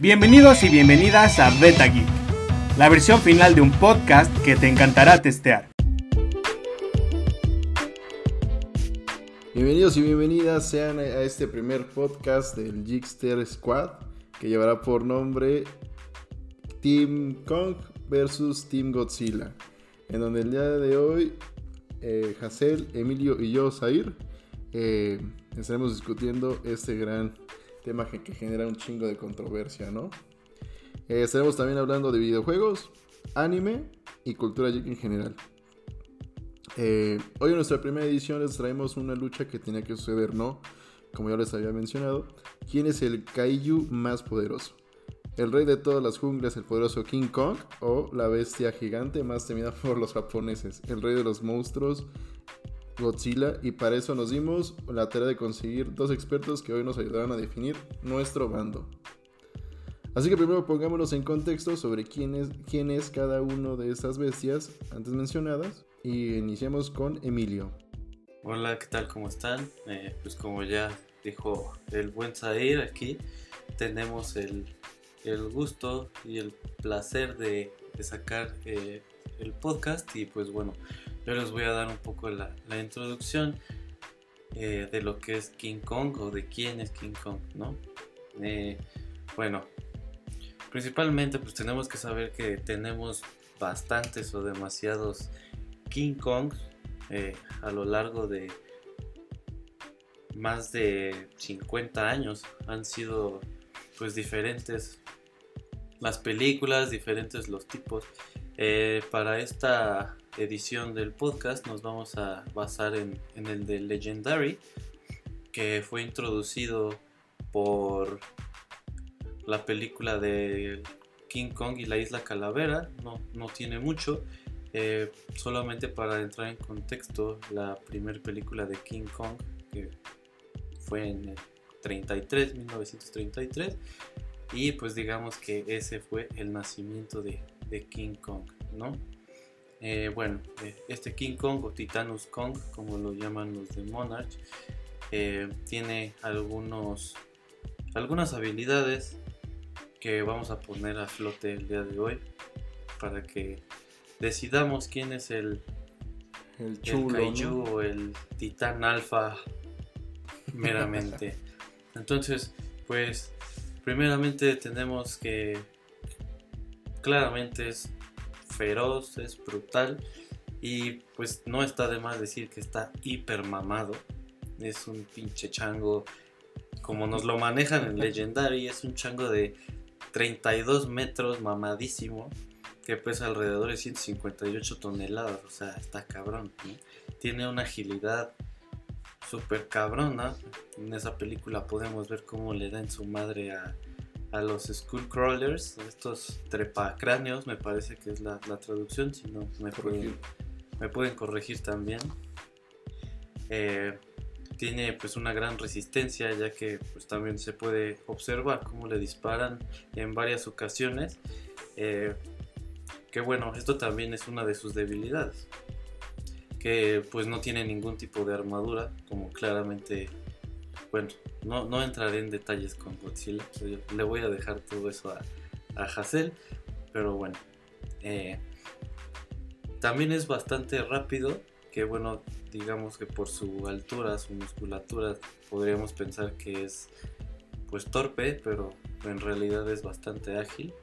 Bienvenidos y bienvenidas a Beta Geek, la versión final de un podcast que te encantará testear. Bienvenidos y bienvenidas sean a este primer podcast del Geekster Squad que llevará por nombre Team Kong versus Team Godzilla, en donde el día de hoy eh, Emilio y yo, Zair, eh, estaremos discutiendo este gran tema que, genera un chingo de controversia, ¿no? Eh, estaremos también hablando de videojuegos, anime y cultura geek en general. Eh, hoy en nuestra primera edición les traemos una lucha que tenía que suceder, ¿no? Como ya les había mencionado, ¿quién es el kaiju más poderoso? ¿El rey de todas las junglas, el poderoso King Kong? ¿O la bestia gigante más temida por los japoneses, el rey de los monstruos, Godzilla y para eso nos dimos la tarea de conseguir dos expertos que hoy nos ayudarán a definir nuestro bando. Así que primero pongámonos en contexto sobre quién es, quién es cada uno de estas bestias antes mencionadas y iniciamos con Emilio. Hola, ¿qué tal? ¿Cómo están? Eh, pues como ya dijo el buen Zair aquí, tenemos el, el gusto y el placer de, de sacar eh, el podcast y pues bueno, yo les voy a dar un poco la, introducción eh, de lo que es King Kong o de quién es King Kong, ¿no? Eh, bueno, principalmente pues tenemos que saber que tenemos bastantes o demasiados King Kongs eh, a lo largo de más de 50 años han sido pues diferentes las películas, diferentes los tipos. para esta edición del podcast nos vamos a basar en, el de Legendary, que fue introducido por la película de King Kong y la isla Calavera. No, no tiene mucho. Eh, solamente para entrar en contexto, la primera película de King Kong, que fue en el 33, 1933. Y pues digamos que ese fue el nacimiento de, de King Kong, ¿no? Eh, bueno, eh, este King Kong o Titanus Kong, como lo llaman los de Monarch, eh, tiene algunos, algunas habilidades que vamos a poner a flote el día de hoy para que decidamos quién es el, el, Kaiju o el Titán Alfa meramente. Entonces, pues, primeramente tenemos que claramente es feroz, es brutal y pues no está de más decir que está hiper mamado. Es un pinche chango como nos lo manejan en Legendary, es un chango de 32 metros mamadísimo que pesa alrededor de 158 toneladas, o sea, está cabrón. Tiene una agilidad súper cabrona. En esa película podemos ver cómo le da en su madre a, a los Skullcrawlers, estos trepacráneos, me parece que es la, traducción, si no me pueden, me pueden corregir también. Eh, tiene pues una gran resistencia ya que pues también se puede observar cómo le disparan en varias ocasiones. Eh, que bueno, esto también es una de sus debilidades. Que pues no tiene ningún tipo de armadura, como claramente bueno, no, no entraré en detalles con Godzilla, le voy a dejar todo eso a, a pero bueno. Eh, también es bastante rápido, que bueno, digamos que por su altura, su musculatura, podríamos pensar que es pues torpe, pero en realidad es bastante ágil.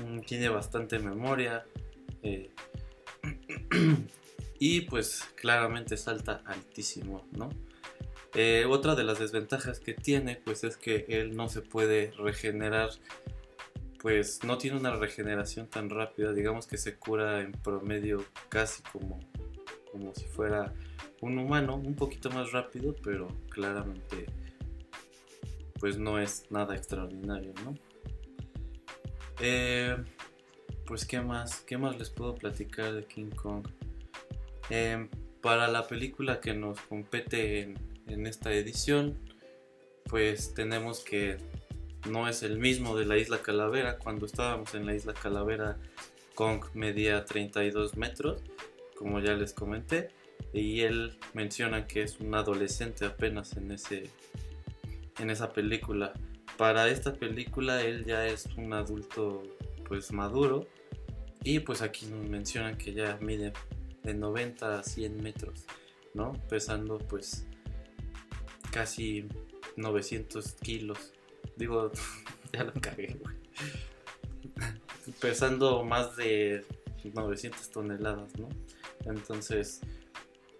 Mm, tiene bastante memoria. Eh, y pues claramente salta altísimo, ¿no? Eh, otra de las desventajas que tiene pues es que él no se puede regenerar, pues no tiene una regeneración tan rápida, digamos que se cura en promedio casi como, como si fuera un humano, un poquito más rápido, pero claramente pues no es nada extraordinario, ¿no? Eh, pues qué más, qué más les puedo platicar de King Kong. Eh, para la película que nos compete en, en esta edición, pues tenemos que no es el mismo de la isla Calavera. Cuando estábamos en la isla Calavera, Kong medía 32 metros, como ya les comenté, y él menciona que es un adolescente apenas en, ese, en esa película. para esta película él ya es un adulto pues maduro y pues aquí nos mencionan que ya mide de 90 a 100 metros, ¿no? Pesando pues casi 900 kilos. Digo, ya lo cagué, güey. Pesando más de 900 toneladas, ¿no? Entonces,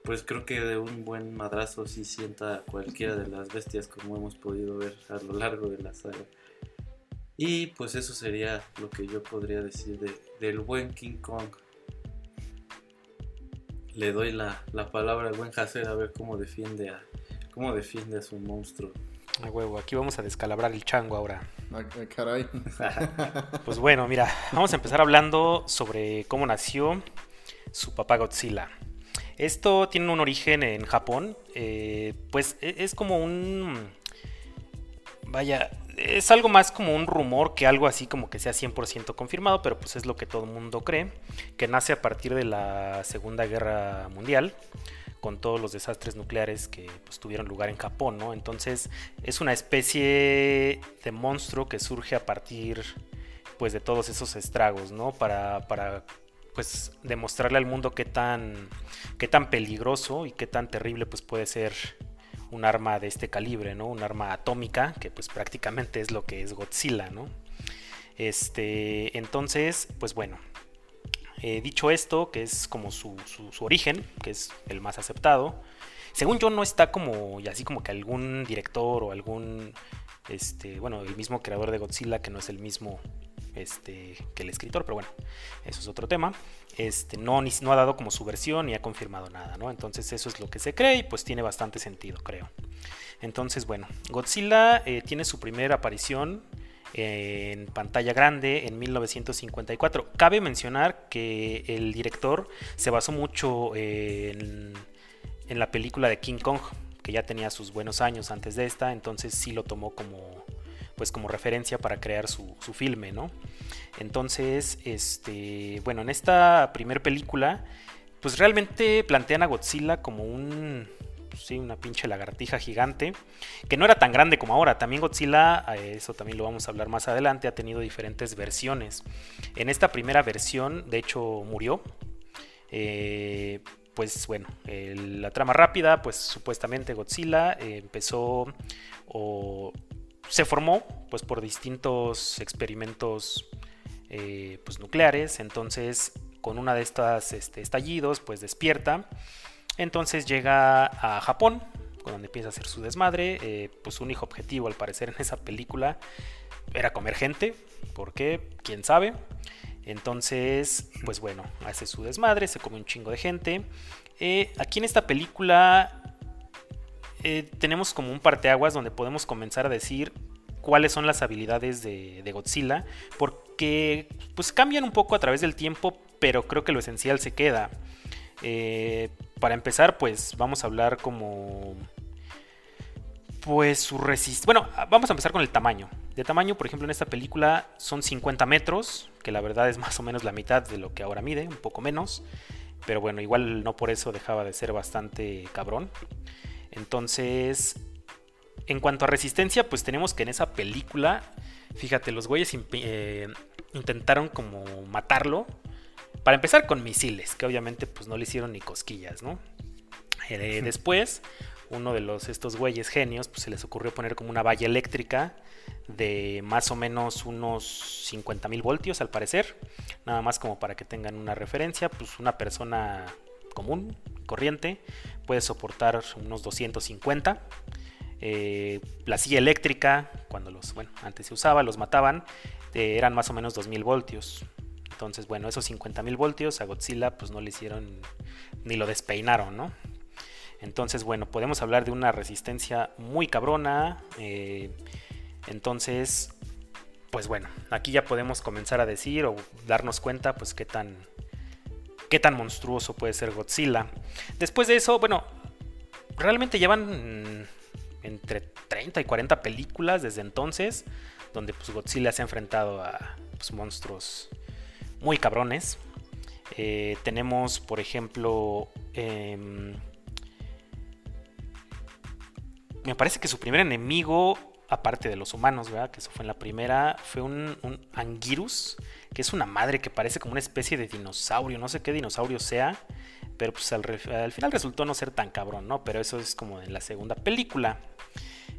pues creo que de un buen madrazo sí sienta cualquiera de las bestias como hemos podido ver a lo largo de la saga. Y pues eso sería lo que yo podría decir de, del buen King Kong. Le doy la, la palabra al buen Hacer a ver cómo defiende a, cómo defiende a su monstruo. A huevo, aquí vamos a descalabrar el chango ahora. Ah, ah, caray. Pues bueno, mira, vamos a empezar hablando sobre cómo nació su papá Godzilla. Esto tiene un origen en Japón, eh, pues e- es como un... Vaya, es algo más como un rumor que algo así como que sea 100% confirmado, pero pues es lo que todo el mundo cree, que nace a partir de la Segunda Guerra Mundial, con todos los desastres nucleares que pues, tuvieron lugar en Japón, ¿no? Entonces es una especie de monstruo que surge a partir pues de todos esos estragos, ¿no? Para, para pues demostrarle al mundo qué tan, qué tan peligroso y qué tan terrible pues puede ser un arma de este calibre, ¿no? Un arma atómica, que pues prácticamente es lo que es Godzilla, ¿no? Este, entonces, pues bueno, eh, dicho esto, que es como su, su- origen, que es el más aceptado, según yo no está como, y así como que algún director o algún, este, bueno, el mismo creador de Godzilla, que no es el mismo este, que el escritor, pero bueno, eso es otro tema. Este, no, ni- no ha dado como su versión ni ha confirmado nada, ¿no? Entonces eso es lo que se cree y pues tiene bastante sentido, creo. Entonces, bueno, Godzilla eh, tiene su primera aparición en pantalla grande en 1954. Cabe mencionar que el director se basó mucho en, en la película de King Kong, que ya tenía sus buenos años antes de esta, entonces sí lo tomó como pues como referencia para crear su, su filme, ¿no? Entonces, este, bueno, en esta primer película, pues realmente plantean a Godzilla como un, pues sí, una pinche lagartija gigante, que no era tan grande como ahora. También Godzilla, eso también lo vamos a hablar más adelante, ha tenido diferentes versiones. En esta primera versión, de hecho, murió. Eh, pues bueno, la trama rápida, pues supuestamente Godzilla eh, empezó o se formó pues por distintos experimentos eh, pues, nucleares. Entonces, con una de estas este, estallidos, pues despierta. Entonces llega a Japón, donde empieza a hacer su desmadre. Eh, pues su único objetivo, al parecer, en esa película era comer gente. ¿Por qué? ¿Quién sabe? Entonces, pues bueno, hace su desmadre, se come un chingo de gente. Eh, aquí en esta película eh, tenemos como un parteaguas donde podemos comenzar a decir cuáles son las habilidades de, de Godzilla, porque pues cambian un poco a través del tiempo, pero creo que lo esencial se queda. Eh, para empezar, pues vamos a hablar como... Pues su resistencia... Bueno, vamos a empezar con el tamaño. De tamaño, por ejemplo, en esta película son 50 metros, que la verdad es más o menos la mitad de lo que ahora mide, un poco menos. Pero bueno, igual no por eso dejaba de ser bastante cabrón. Entonces, en cuanto a resistencia, pues tenemos que en esa película, fíjate, los güeyes eh, intentaron como matarlo. Para empezar con misiles, que obviamente pues no le hicieron ni cosquillas, ¿no? Eh, después, uno de los estos güeyes genios, pues se les ocurrió poner como una valla eléctrica de más o menos unos 50 mil voltios al parecer. Nada más como para que tengan una referencia, pues una persona común, corriente, puede soportar unos 250. Eh, la silla eléctrica, cuando los, bueno, antes se usaba, los mataban, eh, eran más o menos 2000 voltios. Entonces, bueno, esos 50.000 voltios a Godzilla pues no le hicieron ni lo despeinaron, ¿no? Entonces, bueno, podemos hablar de una resistencia muy cabrona. eh, entonces, pues bueno, aquí ya podemos comenzar a decir o darnos cuenta pues qué tan, qué tan monstruoso puede ser Godzilla. Después de eso, bueno, realmente llevan entre 30 y 40 películas desde entonces, donde pues, Godzilla se ha enfrentado a pues, monstruos muy cabrones. Eh, tenemos, por ejemplo, em, me parece que su primer enemigo aparte de los humanos, ¿verdad? Que eso fue en la primera, fue un, un Anguirus, que es una madre que parece como una especie de dinosaurio, no sé qué dinosaurio sea, pero pues al, al final resultó no ser tan cabrón, ¿no? Pero eso es como en la segunda película.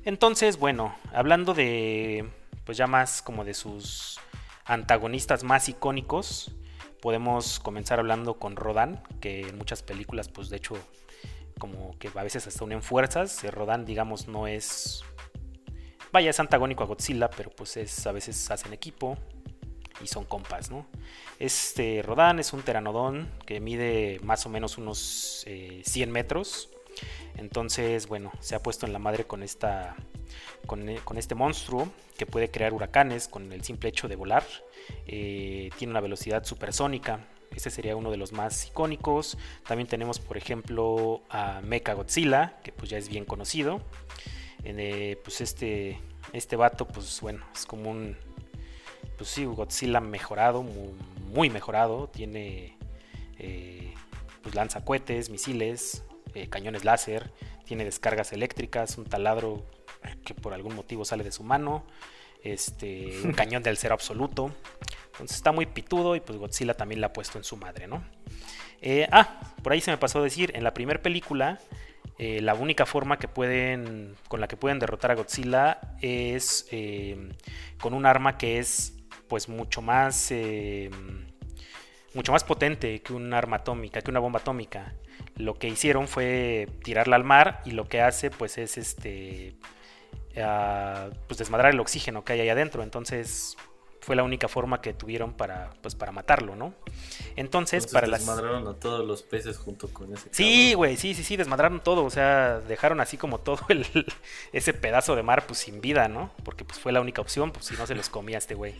Entonces, bueno, hablando de, pues ya más como de sus antagonistas más icónicos, podemos comenzar hablando con Rodan, que en muchas películas, pues de hecho, como que a veces hasta unen fuerzas. Rodan, digamos, no es. Vaya, es antagónico a Godzilla, pero pues es, a veces hacen equipo y son compas, ¿no? Este Rodan es un teranodón que mide más o menos unos 100 metros entonces, bueno, se ha puesto en la madre con esta. Con, con este monstruo que puede crear huracanes con el simple hecho de volar. Eh, tiene una velocidad supersónica. Este sería uno de los más icónicos. También tenemos, por ejemplo, a Mecha Godzilla, que pues ya es bien conocido. Eh, pues este, este vato, pues bueno, es como un. Pues sí, Godzilla mejorado, muy, mejorado. Tiene. Eh, pues lanza cohetes, misiles, cañones láser, tiene descargas eléctricas, un taladro que por algún motivo sale de su mano, este, un cañón del cero absoluto. Entonces está muy pitudo y pues Godzilla también la ha puesto en su madre, ¿no? Eh, ah, por ahí se me pasó a decir, en la primera película, eh, la única forma que pueden, con la que pueden derrotar a Godzilla es con un arma que es pues mucho más mucho más potente que un arma atómica, que una bomba atómica lo que hicieron fue tirarla al mar y lo que hace pues es este pues desmadrar el oxígeno que hay ahí adentro. Entonces fue la única forma que tuvieron para pues para matarlo no entonces, para las desmadraron a todos los peces junto con ese sí güey sí sí sí desmadraron todo o sea dejaron así como todo el, ese pedazo de mar pues sin vida no porque pues fue la única opción pues si no se los comía este güey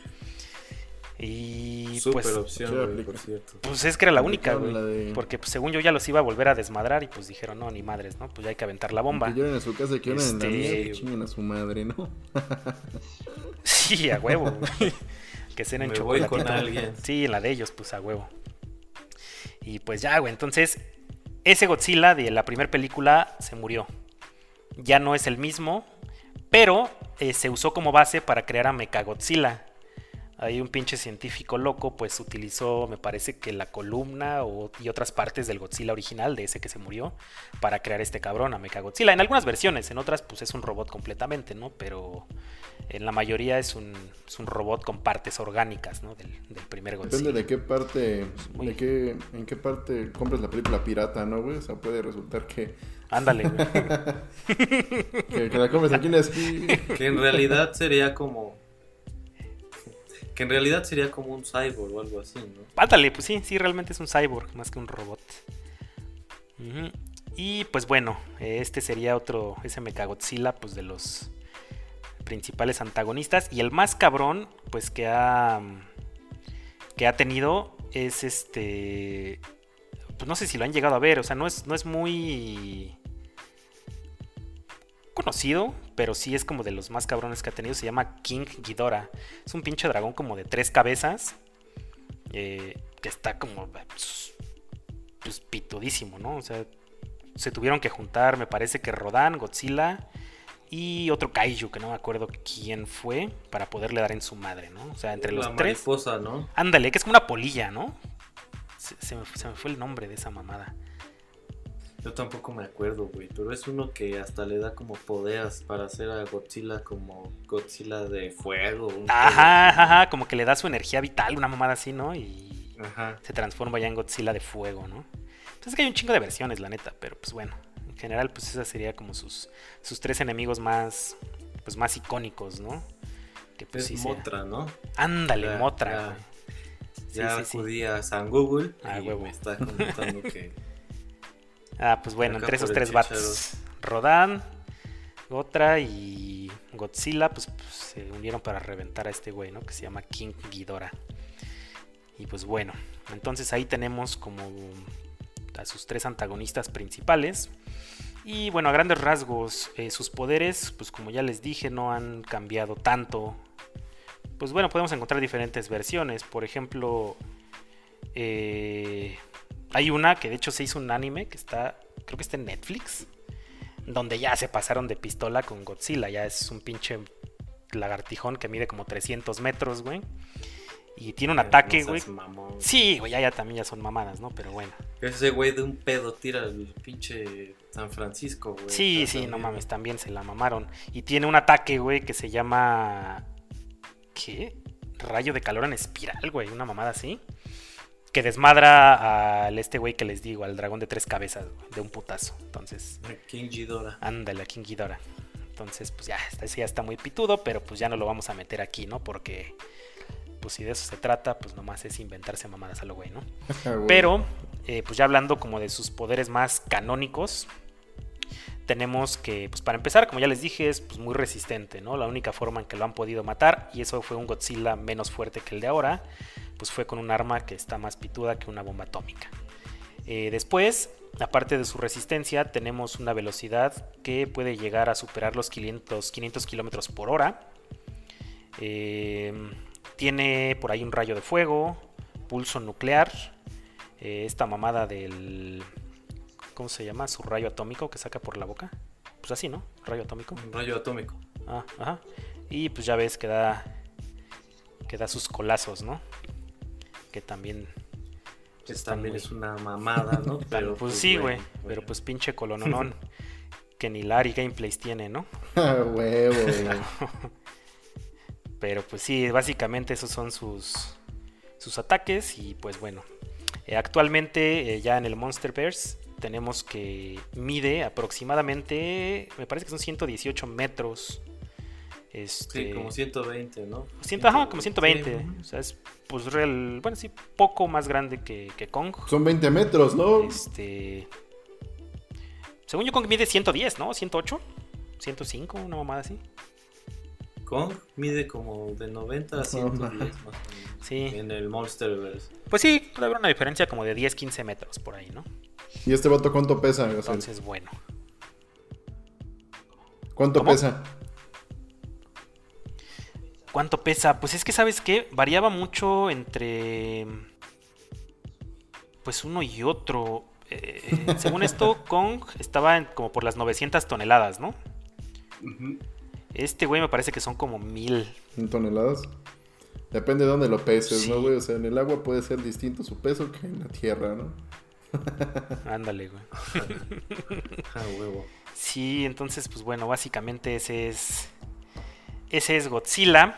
y Super pues, opción, por cierto. Pues es que era la única, güey. Porque pues, según yo ya los iba a volver a desmadrar y pues dijeron, no, ni madres, ¿no? Pues ya hay que aventar la bomba. Que lloren a su casa, que lloren en la mía, que este, chinguen a su madre, ¿no? sí, a huevo, que cenen Me voy con alguien. Sí, la de ellos, pues a huevo. Y pues ya, güey, entonces ese Godzilla de la primera película se murió. Ya no es el mismo, pero eh, se usó como base para crear a Mechagodzilla Ahí un pinche científico loco pues utilizó, me parece que la columna y otras partes del Godzilla original, de ese que se murió, para crear este cabrón, a Mechagodzilla. En algunas versiones, en otras pues es un robot completamente, ¿no? Pero en la mayoría es un, robot con partes orgánicas, ¿no? Del, primer Godzilla. Depende de qué parte, de qué, en qué parte compras la película pirata, ¿no, güey? O sea, puede resultar que... Ándale, güey. que, que la comes aquí en la Que en realidad sería como que en realidad sería como un cyborg o algo así, ¿no? Ándale, pues sí, sí, realmente es un cyborg más que un robot. Y pues bueno, este sería otro, ese Mechagodzilla, pues de los principales antagonistas. Y el más cabrón, pues que ha, que ha tenido es este... Pues no sé si lo han llegado a ver, o sea, no es, no es muy conocido, pero sí es como de los más cabrones que ha tenido. Se llama King Ghidorah. Es un pinche dragón como de tres cabezas. Eh, que está como. Pues, pues, pitudísimo, ¿no? O sea, se tuvieron que juntar, me parece que Rodan, Godzilla y otro kaiju, que no me acuerdo quién fue, para poderle dar en su madre, ¿no? O sea, entre los La tres. mariposa, ¿no? Ándale, que es como una polilla, ¿no? se me fue el nombre de esa mamada. Yo tampoco me acuerdo, güey, pero es uno que hasta le da como poderes para hacer a Godzilla como Godzilla de fuego. Ajá, ajá, como que le da su energía vital, una mamada así, ¿no? Y se transforma ya en Godzilla de fuego, ¿no? Entonces es que hay un chingo de versiones, la neta, pero pues bueno, en general pues esa sería como sus, sus tres enemigos más, pues más icónicos, ¿no? Que pues, es Motra, ¿no? Ándale, Motra. Ya, acudí a San Google ah, y me está comentando que Ah, pues bueno, entre esos tres bats, Rodan, Gotra y Godzilla, pues, pues, se unieron para reventar a este güey, ¿no? Que se llama King Ghidorah. Y pues bueno, entonces ahí tenemos como a sus tres antagonistas principales. Y bueno, a grandes rasgos, eh, sus poderes, pues como ya les dije, no han cambiado tanto. Pues bueno, podemos encontrar diferentes versiones. Por ejemplo, eh, hay una que de hecho se hizo un anime que está, creo que está en Netflix, donde ya se pasaron de pistola con Godzilla. Ya es un pinche lagartijón que mide como 300 metros, güey. Y tiene un ataque, güey. Sí, güey, ya, ya también ya son mamadas, ¿no? Pero bueno. Ese güey de un pedo tira el pinche San Francisco, güey. Sí, sí, no mames, también se la mamaron. Y tiene un ataque, güey, que se llama. ¿Qué? Rayo de calor en espiral, güey, una mamada así. Que desmadra al este güey que les digo, al dragón de tres cabezas, de un putazo. Entonces, King Ghidorah. ándale, a King Ghidorah. Entonces, pues ya, sí ya está muy pitudo, pero pues ya no lo vamos a meter aquí, ¿no? Porque, pues si de eso se trata, pues nomás es inventarse mamadas a lo güey, ¿no? Ah. Pero, eh, pues ya hablando como de sus poderes más canónicos, tenemos que, pues para empezar, como ya les dije, es pues, muy resistente, ¿no? La única forma en que lo han podido matar, y eso fue un Godzilla menos fuerte que el de ahora, pues fue con un arma que está más pituda que una bomba atómica. Eh, después, aparte de su resistencia, tenemos una velocidad que puede llegar a superar los 500, 500 kilómetros por hora. Eh, tiene por ahí un rayo de fuego, pulso nuclear, eh, esta mamada del... ¿Cómo se llama? Su rayo atómico que saca por la boca. Pues así, ¿no? Rayo atómico. Un rayo atómico. Ah, ajá. Y pues ya ves que da, que da sus colazos, ¿no? Que también... Que también muy- es una mamada, ¿no? Pero, pues, sí, güey. Pero pues pinche colononón. que ni Larry Gameplays tiene, ¿no? Ah, huevo. Pero pues sí, básicamente esos son sus, sus ataques. Y pues bueno. eh, actualmente eh, ya en el Monsterverse tenemos que mide aproximadamente, me parece que son 118 metros. Este, Sí, como 120, ¿no? Ciento- ajá, como 120. Sí, O sea, es pues real, bueno, sí, poco más grande que, que Kong. Son 20 metros, ¿no? Este. Según yo, Kong mide 110, ¿no? 108, 105, una mamada así. Kong mide como de 90 a 110 más o menos. Sí. En el Monsterverse. Pues sí, puede haber una diferencia como de 10, 15 metros por ahí, ¿no? ¿Y este vato cuánto pesa? Entonces, bueno. ¿Cuánto ¿cómo? pesa? ¿Cuánto pesa? Pues es que, ¿sabes qué? Variaba mucho entre. Pues uno y otro. Eh, según esto, Kong estaba en- como por las 900 toneladas, ¿no? Este güey me parece que son como mil. ¿En toneladas? Depende de dónde lo peses, ¿no, güey? O sea, en el agua puede ser distinto su peso que en la tierra, ¿no? Ándale, güey. Ah, huevo. Sí, entonces, pues bueno, básicamente ese es. Ese es Godzilla.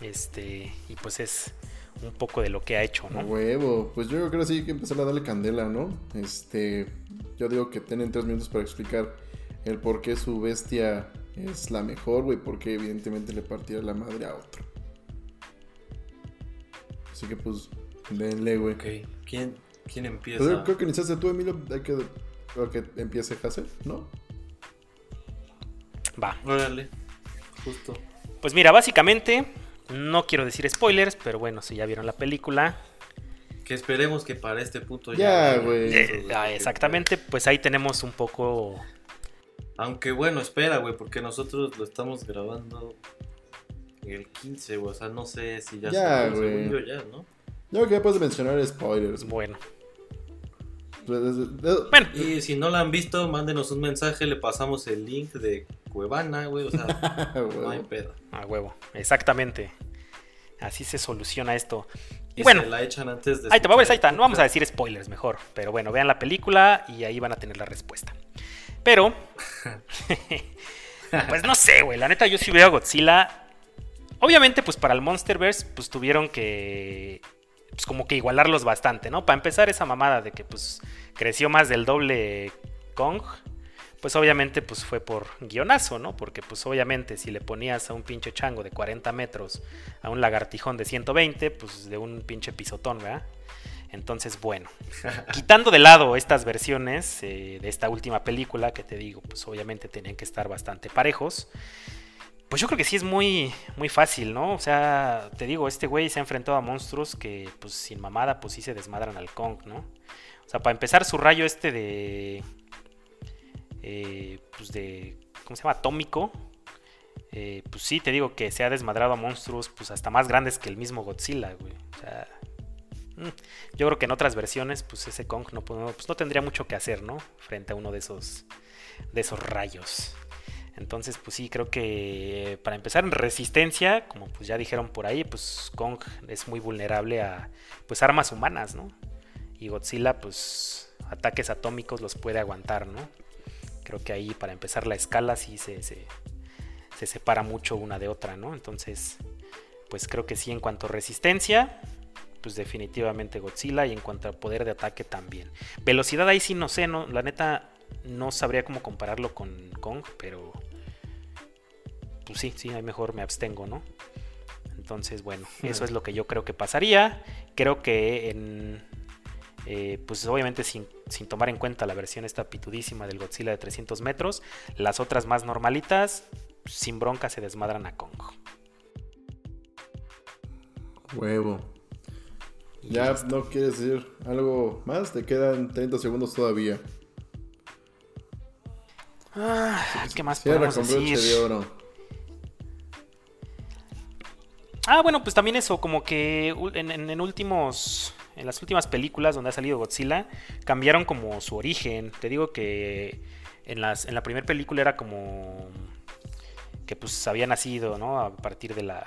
Este. Y pues es un poco de lo que ha hecho, A ¿no? huevo. Pues yo creo que sí hay que empezar a darle candela, ¿no? Este. Yo digo que tienen tres minutos para explicar el por qué su bestia es la mejor, güey. Porque evidentemente le partiera la madre a otro. Así que pues, denle, güey. Ok. ¿Quién, quién empieza? Pues yo creo que iniciaste tú, Emilio. Hay que, creo que empiece Hassel, ¿no? Va. Órale. Justo. Pues mira, básicamente. No quiero decir spoilers, pero bueno, si ya vieron la película. Que esperemos que para este punto Ya, ya. güey. eh, ah, exactamente, pues ahí tenemos un poco. Aunque bueno, espera, güey, porque nosotros lo estamos grabando el 15, güey. O sea, no sé si ya Ya, güey. yo ya, ¿no? Yo creo que ya puedes mencionar spoilers. Bueno. Bueno, Y si no la han visto, mándenos un mensaje, le pasamos el link de Cuevana, güey. O sea, no hay pedo. A huevo, exactamente. Así se soluciona esto. Y bueno, se la echan antes de. ahí te va, escuchar ahí está. No vamos a decir spoilers mejor, pero bueno, vean la película y ahí van a tener la respuesta. Pero, pues no sé, güey. La neta, yo sí veo a Godzilla. Obviamente, pues para el Monsterverse, pues tuvieron que. Pues como que igualarlos bastante, ¿no? Para empezar, esa mamada de que pues creció más del doble Kong. Pues obviamente pues fue por guionazo, ¿no? Porque pues obviamente si le ponías a un pinche chango de 40 metros a un lagartijón de 120, pues de un pinche pisotón, ¿verdad? Entonces, bueno, quitando de lado estas versiones eh, de esta última película que te digo, pues obviamente tenían que estar bastante parejos. Pues yo creo que sí es muy, muy fácil, ¿no? O sea, te digo, este güey se ha enfrentado a monstruos que, pues sin mamada, pues sí se desmadran al Kong, ¿no? O sea, para empezar, su rayo este de. eh, pues de. ¿Cómo se llama? Atómico. eh, pues sí, te digo que se ha desmadrado a monstruos, pues hasta más grandes que el mismo Godzilla, güey. O sea. mm, Yo creo que en otras versiones, pues ese Kong no, pues, no tendría mucho que hacer, ¿no? Frente a uno de esos de esos rayos. Entonces, pues sí, creo que para empezar en resistencia, como pues ya dijeron por ahí, pues Kong es muy vulnerable a pues armas humanas, ¿no? Y Godzilla, pues ataques atómicos los puede aguantar, ¿no? Creo que ahí para empezar la escala sí se, se, se separa mucho una de otra, ¿no? Entonces, pues creo que sí, en cuanto a resistencia, pues definitivamente Godzilla y en cuanto a poder de ataque también. Velocidad ahí sí no sé, no, la neta no sabría cómo compararlo con Kong, pero pues sí, sí, ahí mejor me abstengo, ¿no? Entonces, bueno, eso es lo que yo creo que pasaría. Creo que en, eh, pues obviamente sin, sin, tomar en cuenta la versión esta pitudísima del Godzilla de 300 metros, las otras más normalitas, sin bronca se desmadran a Kong. Huevo. Ya no quieres decir algo más, te quedan 30 segundos todavía. Ah, ¿Qué más podemos decir? de oro. Ah, bueno, pues también eso, como que en, últimos. En las últimas películas donde ha salido Godzilla, cambiaron como su origen. Te digo que en, las, en la primera película era como. que pues había nacido, ¿no? A partir de la.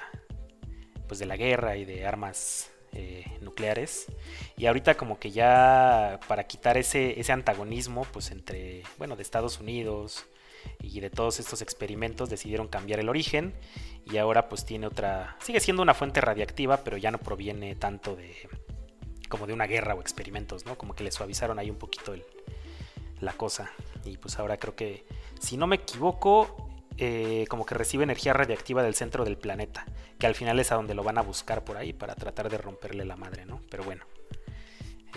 Pues de la guerra y de armas eh, nucleares. Y ahorita como que ya para quitar ese, ese antagonismo, pues entre, bueno, de Estados Unidos y de todos estos experimentos decidieron cambiar el origen y ahora pues tiene otra, sigue siendo una fuente radiactiva, pero ya no proviene tanto de como de una guerra o experimentos, ¿no? Como que le suavizaron ahí un poquito el, la cosa. Y pues ahora creo que, si no me equivoco, eh, como que recibe energía radiactiva del centro del planeta, que al final es a donde lo van a buscar por ahí para tratar de romperle la madre, ¿no? Pero bueno,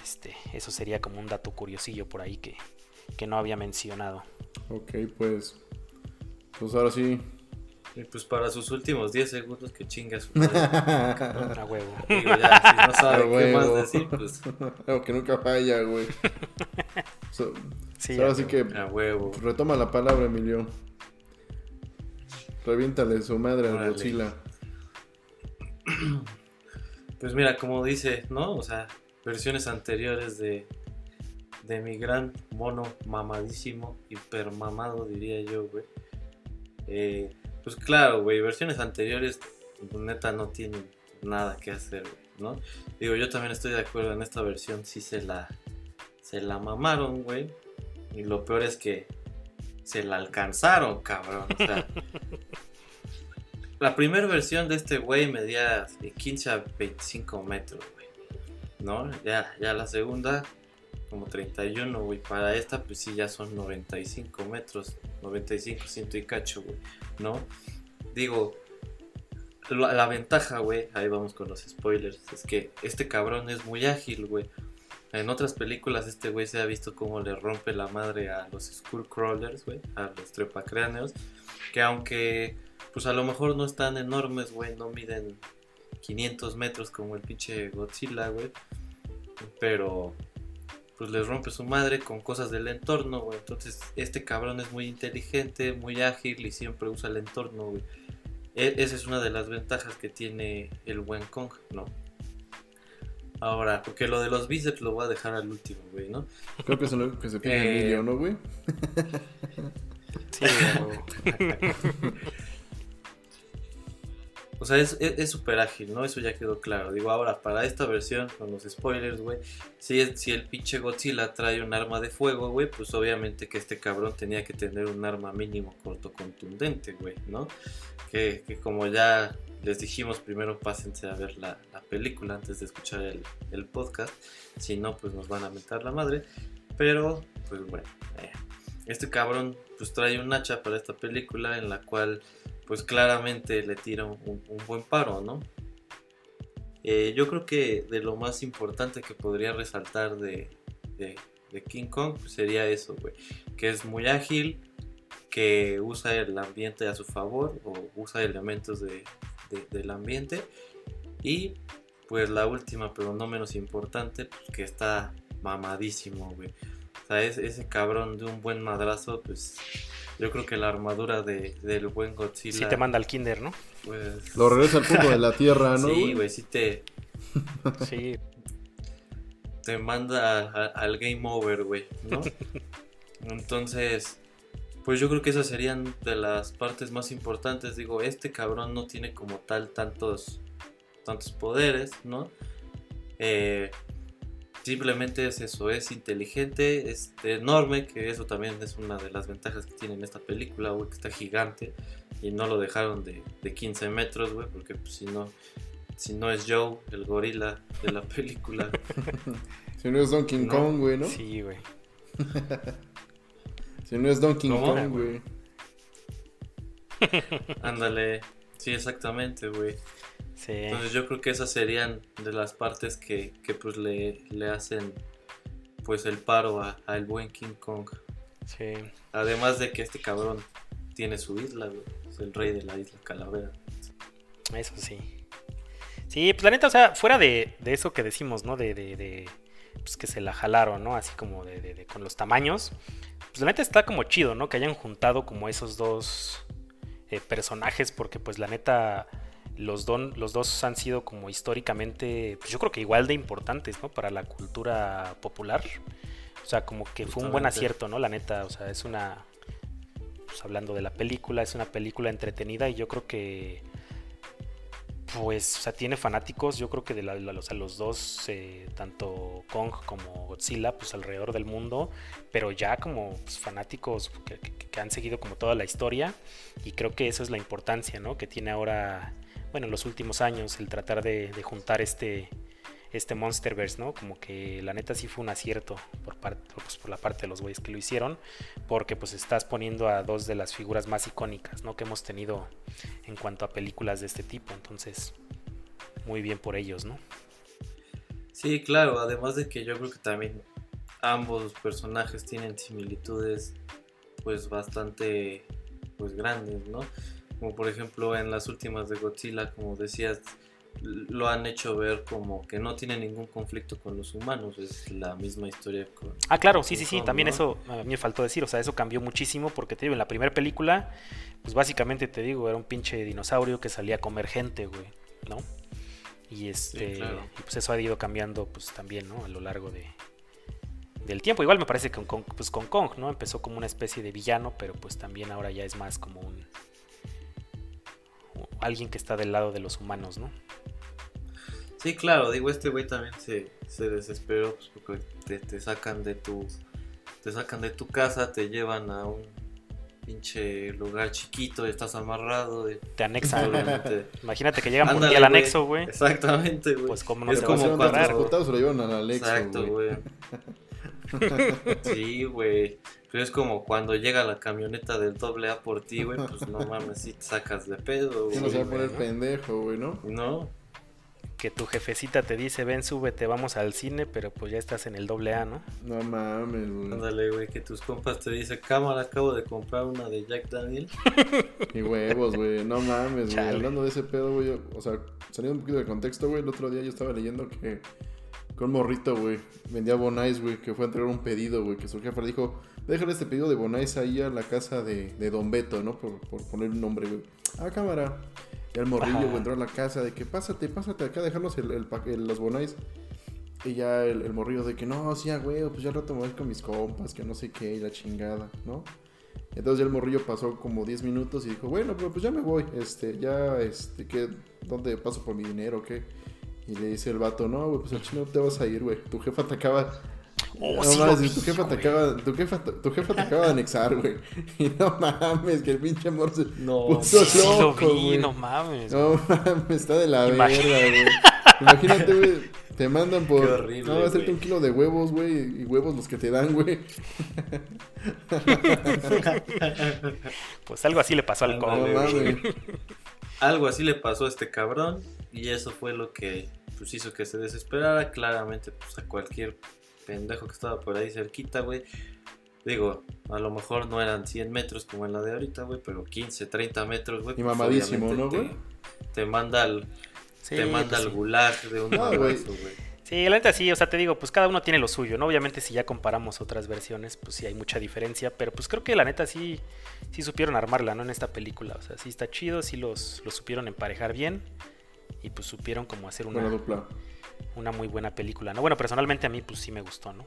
este, eso sería como un dato curiosillo por ahí que, que no había mencionado. Ok, pues, pues ahora sí, y pues para sus últimos 10 segundos que chinga su madre. A huevo. Digo, ya, si no sabe qué más decir, pues. que nunca falla, güey. sí, ahora sí que. A huevo. Retoma la palabra, Emilio. Reviéntale su madre a Godzilla. Pues mira, como dice, ¿no? O sea, versiones anteriores de, de mi gran mono mamadísimo, hipermamado, diría yo, güey. Eh, pues claro, güey, versiones anteriores, pues, neta, no tienen nada que hacer, ¿no? Digo, yo también estoy de acuerdo en esta versión, sí se la, se la mamaron, güey. Y lo peor es que se la alcanzaron, cabrón. O sea, la primera versión de este güey medía de 15 a 25 metros, güey. ¿No? Ya, ya la segunda, como 31, güey. Para esta, pues sí, ya son 95 metros. 95, ciento y cacho, güey. ¿No? Digo, la, ventaja, güey, ahí vamos con los spoilers, es que este cabrón es muy ágil, güey. En otras películas este güey se ha visto cómo le rompe la madre a los Skullcrawlers, güey, a los trepacráneos, que aunque pues a lo mejor no están enormes, güey, no miden 500 metros como el pinche Godzilla, güey, pero pues les rompe su madre con cosas del entorno, güey. Entonces este cabrón es muy inteligente, muy ágil y siempre usa el entorno, güey. E, esa es una de las ventajas que tiene el buen Kong, ¿no? Ahora, porque lo de los bíceps lo voy a dejar al último, güey, ¿no? Creo que es lo que se pide eh... Emilio, ¿no, güey? Sí, O sea, es súper ágil, ¿no? Eso ya quedó claro. Digo, ahora, para esta versión, con los spoilers, güey, si, si el pinche Godzilla trae un arma de fuego, güey, pues obviamente que este cabrón tenía que tener un arma mínimo corto contundente, güey, ¿no? Que, como ya les dijimos, primero pásense a ver la, película antes de escuchar el, podcast. Si no, pues nos van a meter la madre. Pero, pues bueno, eh, este cabrón pues trae un hacha para esta película en la cual pues claramente le tira un, buen paro, ¿no? Eh, yo creo que de lo más importante que podría resaltar de, King Kong sería eso, güey. Que es muy ágil, que usa el ambiente a su favor o usa elementos de, del ambiente. Y pues la última, pero no menos importante, pues que está mamadísimo, güey. O sea, es, ese cabrón de un buen madrazo, pues yo creo que la armadura de, del buen Godzilla. Sí te manda al kinder, ¿no? Pues... Lo regresa al punto de la tierra, ¿no? Sí, güey, sí te... sí. Te manda al game over, güey, ¿no? Entonces, pues yo creo que esas serían de las partes más importantes. Digo, este cabrón no tiene como tal tantos, tantos poderes, ¿no? Eh, simplemente es eso, es inteligente, es enorme, que eso también es una de las ventajas que tiene en esta película, güey, que está gigante y no lo dejaron de, de 15 metros, güey, porque pues, si no, si no es Joe, el gorila de la película. si no es Donkey No. Kong, güey, ¿no? Sí, güey. Si no es Donkey ¿Cómo? Kong, güey. Ándale, sí, exactamente, güey. Sí. Entonces yo creo que esas serían de las partes que, que pues le, le hacen pues el paro a, a el buen King Kong. Sí. Además de que este cabrón tiene su isla, güey. Es el rey de la isla Calavera. Eso sí. Sí, pues la neta, o sea, fuera de, de eso que decimos, ¿no? De, de, de, pues que se la jalaron, ¿no? Así como de, de- de- con los tamaños. Pues la neta está como chido, ¿no? Que hayan juntado como esos dos eh, personajes, porque pues la neta, los, don, los dos han sido como históricamente, pues yo creo que igual de importantes, ¿no? Para la cultura popular. O sea, como que fue un buen acierto, ¿no? La neta, o sea, es una... Pues hablando de la película, es una película entretenida y yo creo que pues, o sea, tiene fanáticos, yo creo que de la- la- o sea, los dos, eh, tanto Kong como Godzilla, pues alrededor del mundo, pero ya como pues, fanáticos que, que- que han seguido como toda la historia, y creo que eso es la importancia, ¿no? Que tiene ahora, bueno, en los últimos años, el tratar de, juntar este, este Monsterverse, ¿no? Como que la neta sí fue un acierto por, parte, pues, por la parte de los güeyes que lo hicieron, porque pues estás poniendo a dos de las figuras más icónicas, ¿no? Que hemos tenido en cuanto a películas de este tipo. Entonces, muy bien por ellos, ¿no? Sí, claro, además de que yo creo que también ambos personajes tienen similitudes pues bastante pues grandes, ¿no? Como por ejemplo en las últimas de Godzilla, como decías, lo han hecho ver como que no tiene ningún conflicto con los humanos, es la misma historia con... Ah, claro, sí, sí, sí, también ¿no? eso a mí me faltó decir, o sea, eso cambió muchísimo porque te digo, en la primera película, pues básicamente te digo, era un pinche dinosaurio que salía a comer gente, güey, ¿no? Y este, claro. y pues eso ha ido cambiando pues también, ¿no? A lo largo de del tiempo. Igual me parece que con- pues con Kong, ¿no? Empezó como una especie de villano, pero pues también ahora ya es más como un alguien que está del lado de los humanos, ¿no? Sí, claro, digo, este güey también se, se desesperó pues, porque te, te sacan de tu te sacan de tu casa, te llevan a un pinche lugar chiquito, estás amarrado y Te anexan. Imagínate que llegan por ti Ándale, al güey. anexo, güey. Exactamente, güey. Pues cómo no Es te como vas a Como cuando- transportados se lo llevan al Alexo, Exacto, güey. Sí, güey. Pero es como cuando llega la camioneta del doble A por ti, güey, pues no mames, si te sacas de pedo, Sí, güey. no se va a poner ¿no? pendejo, güey, ¿no? No, Que tu jefecita te dice, ven, súbete, vamos al cine, pero pues ya estás en el doble A, ¿no? No mames, güey. ándale, güey, que tus compas te dicen, cámara, acabo de comprar una de Jack Daniel. Y huevos, güey. No mames, güey. Hablando de ese pedo, güey. yo- O sea, saliendo un poquito de contexto, güey. El otro día yo estaba leyendo que con un morrito, güey, vendía Bonais, güey, que fue a entregar un pedido, güey. Que su jefa le dijo, déjale este pedido de Bonais ahí a la casa de, de Don Beto, ¿no? Por, por poner un nombre, güey. Ah, cámara. Y el morrillo, Ajá. güey, entró a la casa de que pásate, pásate acá, dejarnos el, el el- los Bonais. Y ya el, el morrillo de que no, sí, güey, pues ya al rato me voy con mis compas, que no sé qué, y la chingada, ¿no? Entonces ya el morrillo pasó como 10 minutos y dijo, bueno, pero pues ya me voy, este, ya, este, ¿qué, ¿dónde paso por mi dinero qué? Y le dice el vato, no, güey, pues al chino te vas a ir, güey, tu jefa te acaba... Oh, no sí lo mames, vi, tu jefa te acaba, tu jefa, tu jefa te acaba de anexar, güey. Y no mames, que el pinche amor se No, puso Sí lo loco, vi, güey. no mames. No mames, está de la Imagi- verga, güey. Imagínate, güey. Te mandan por. Qué horrible, no, hacerte güey. un kilo de huevos, güey. Y huevos los que te dan, güey. Pues algo así le pasó al No Kong. güey. Algo así le pasó a este cabrón y eso fue lo que pues, hizo que se desesperara. Claramente, pues a cualquier pendejo que estaba por ahí cerquita, güey. Digo, a lo mejor no eran 100 metros como en la de ahorita, güey, pero 15, 30 metros, güey. Y pues, mamadísimo, ¿no, güey? Te, manda al, Sí, te manda pues al sí. gulag de un No, güey. güey. Sí, la neta sí, o sea, te digo, pues cada uno tiene lo suyo, ¿no? Obviamente si ya comparamos otras versiones, pues sí hay mucha diferencia, pero pues creo que la neta sí, sí supieron armarla, ¿no? En esta película, o sea, sí está chido, sí los, los supieron emparejar bien y pues supieron como hacer una, Buena dupla. Una muy buena película, ¿no? Bueno, personalmente a mí pues sí me gustó, ¿no?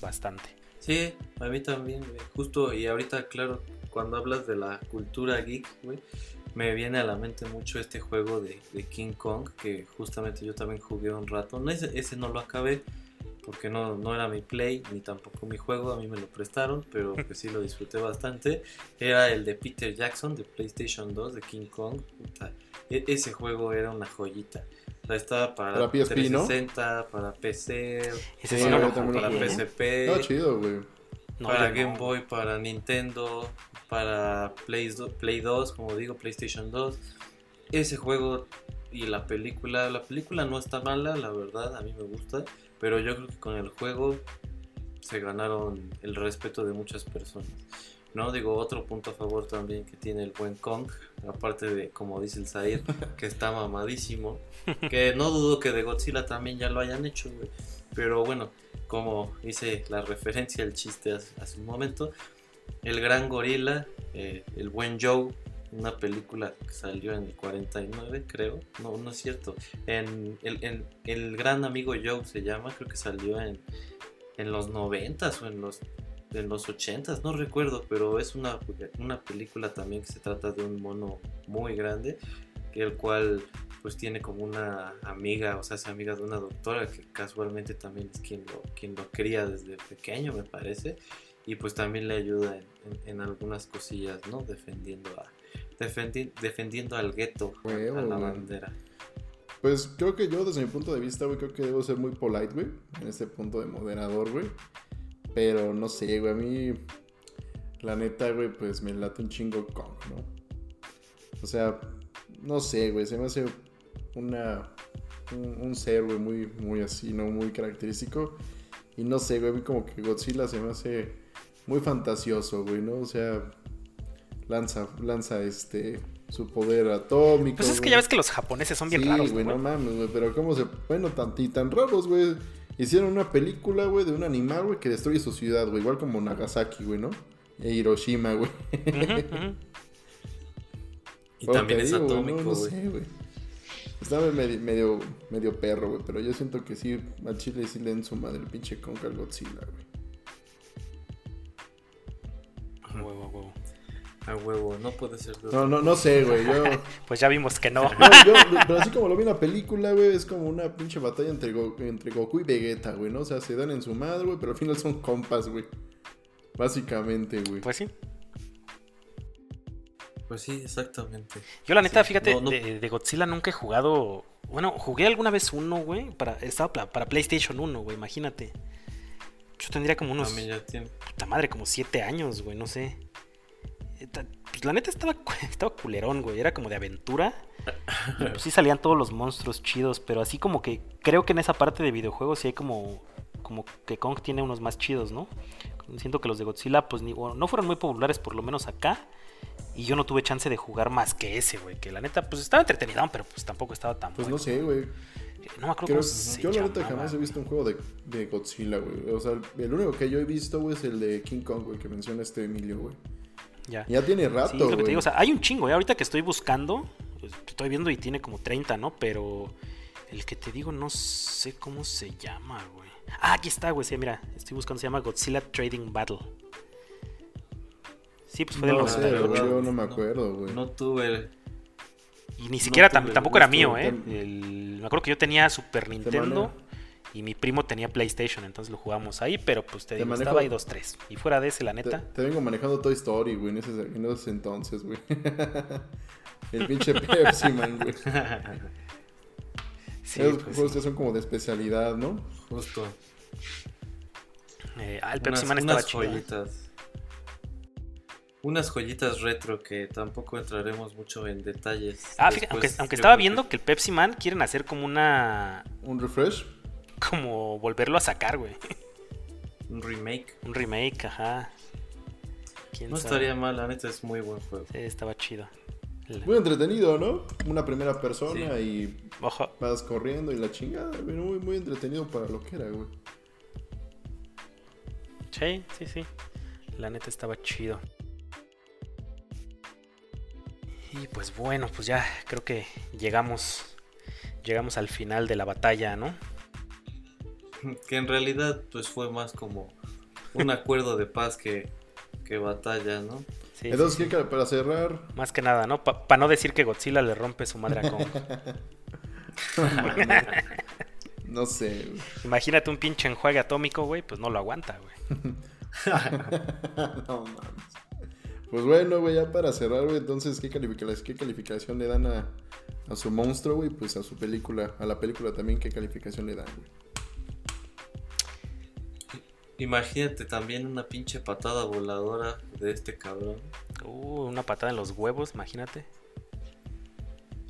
Bastante. Sí, a mí también. Justo, y ahorita, claro, cuando hablas de la cultura geek, güey, me viene a la mente mucho este juego de, de King Kong, que justamente yo también jugué un rato. No, ese, ese no lo acabé, porque no, no era mi play ni tampoco mi juego, a mí me lo prestaron, pero pues sí lo disfruté bastante. Era el de Peter Jackson de PlayStation 2 de King Kong. Puta, e- ese juego era una joyita. Sea, estaba para, Para PSP, ¿no? 360, para PC, Ese Sí, no lo para. ¿eh? PSP, chido, güey. No, para Game no. Boy, para Nintendo, para Play 2, Play 2, como digo, PlayStation 2. Ese juego y la película, la película no está mala, la verdad, a mí me gusta, pero yo creo que con el juego se ganaron el respeto de muchas personas. No, digo, otro punto a favor también que tiene el buen Kong, aparte de, como dice el Zair, que está mamadísimo, que no dudo que de Godzilla también ya lo hayan hecho, güey. Pero bueno, como hice la referencia, el chiste hace, hace un momento, el gran gorila, eh, el buen Joe, una película que salió en el 49, creo, no, no es cierto, en el, en- el gran amigo Joe se llama, creo que salió en, en los 90 o en los, en los 80, no recuerdo, pero es una, una película también que se trata de un mono muy grande, que el cual pues tiene como una amiga, o sea, es amiga de una doctora que casualmente también es quien lo, quien lo cría desde pequeño, me parece, y pues también le ayuda en, en- en algunas cosillas, ¿no? Defendiendo a defendi- defendiendo al gueto, a- la bandera. Pues creo que yo, desde mi punto de vista, güey, creo que debo ser muy polite, güey. En este punto de moderador, güey. Pero no sé, güey, a mí. La neta, güey, pues me late un chingo Kong, ¿no? O sea, no sé, güey, se me hace una. Un, un ser, güey, muy, muy así, ¿no? Muy característico. Y no sé, güey, a mí como que Godzilla se me hace muy fantasioso, güey, ¿no? O sea, lanza, lanza este. Su poder atómico. Pues es que güey. ya ves que los japoneses son bien sí, raros, güey, ¿no? no mames, güey. Pero cómo se. Bueno, tan, y tan raros, güey. Hicieron una película, güey, de un animal, güey, que destruye su ciudad, güey. Igual como Nagasaki, güey, ¿no? E Hiroshima, güey. Y Bueno, también es digo, güey, atómico, No, no güey. sé, güey. Estaba medio, medio, medio perro, güey. Pero yo siento que sí, a Chile sí le den su madre el pinche Kong al Godzilla, güey. A huevo, no puede ser de No, no, no sé, güey. Yo, Pues ya vimos que no. no, yo- pero así como lo vi en la película, güey, es como una pinche batalla entre, Go- entre Goku y Vegeta, güey, ¿no? O sea, se dan en su madre, güey, pero al final son compas, güey. Básicamente, güey. Pues sí. Pues sí, exactamente. Yo la neta, Sí, fíjate, no, no- De, de Godzilla nunca he jugado. Bueno, jugué alguna vez uno, güey. Para, estaba para PlayStation 1, güey, imagínate. Yo tendría como unos. También ya tiene. Puta madre, como 7 años, güey, no sé. Pues la neta estaba, estaba culerón, güey. Era como de aventura. Y pues sí salían todos los monstruos chidos. Pero así como que creo que en esa parte de videojuegos sí hay como. Como que Kong tiene unos más chidos, ¿no? Siento que los de Godzilla, pues ni, bueno, no fueron muy populares, por lo menos acá. Y yo no tuve chance de jugar más que ese, güey. Que la neta, pues estaba entretenido, pero pues tampoco estaba tan Pues bueno. no sé, güey. No me acuerdo Creo- cómo yo la neta jamás he visto un juego de, de Godzilla, güey. O sea, el, el único que yo he visto, güey, es el de King Kong, güey, que menciona este Emilio, güey. Ya. Ya tiene rato, Sí, es lo que güey. te digo. O sea, hay un chingo, ¿eh? Ahorita que estoy buscando, pues, estoy viendo y tiene como 30, ¿no? Pero el que te digo no sé cómo se llama, güey. Ah, aquí está, güey. Sí, mira, estoy buscando, se llama Godzilla Trading Battle. Sí, pues fue del no No sé, 98. güey, yo no me acuerdo, güey. No tuve. Y ni siquiera tuve tampoco era mío, ¿eh? El- me acuerdo que yo tenía Super Nintendo manejo. Y mi primo tenía PlayStation, entonces lo jugamos ahí, pero pues te Te digo, manejo- estaba ahí 2-3. Y fuera de ese, la neta. te vengo manejando Toy Story, güey, en ese, en esos entonces, güey. el pinche Pepsi, man, güey. Sí, Esos pues, juegos sí. ya son como de especialidad, ¿no? Justo. Eh, ah, el Pepsi unas, Man estaba unas chido. ¿eh? joyitas. Unas joyitas retro que tampoco entraremos mucho en detalles. Ah, fíjate, aunque, Después, aunque estaba creo que- viendo que el Pepsi Man quieren hacer como una. Un refresh. Como volverlo a sacar, güey. Un remake. Un remake, ajá. ¿Quién No sabe? estaría mal, la neta es muy buen juego. Sí, estaba chido. Muy entretenido, ¿no? Una primera persona y Ojo. vas corriendo y la chingada. Muy, muy entretenido para lo que era, güey. Sí, sí, sí. La neta estaba chido. Y pues bueno, pues ya creo que llegamos. Llegamos al final de la batalla, ¿no? Que en realidad pues fue más como un acuerdo de paz que, que batalla, ¿no? Sí, Entonces, sí, ¿qué cal- para cerrar? Más que nada, ¿no? Para no decir que Godzilla le rompe su madre a Kong. No sé. güey. Imagínate un pinche enjuague atómico, güey, pues no lo aguanta, güey. no mames. Pues bueno, güey, ya para cerrar, güey, entonces, ¿qué, califica- qué calificación le dan a, a su monstruo, güey? Pues a su película, a la película también, ¿qué calificación le dan, güey? Imagínate también una pinche patada voladora de este cabrón. Uh, una patada en los huevos, imagínate.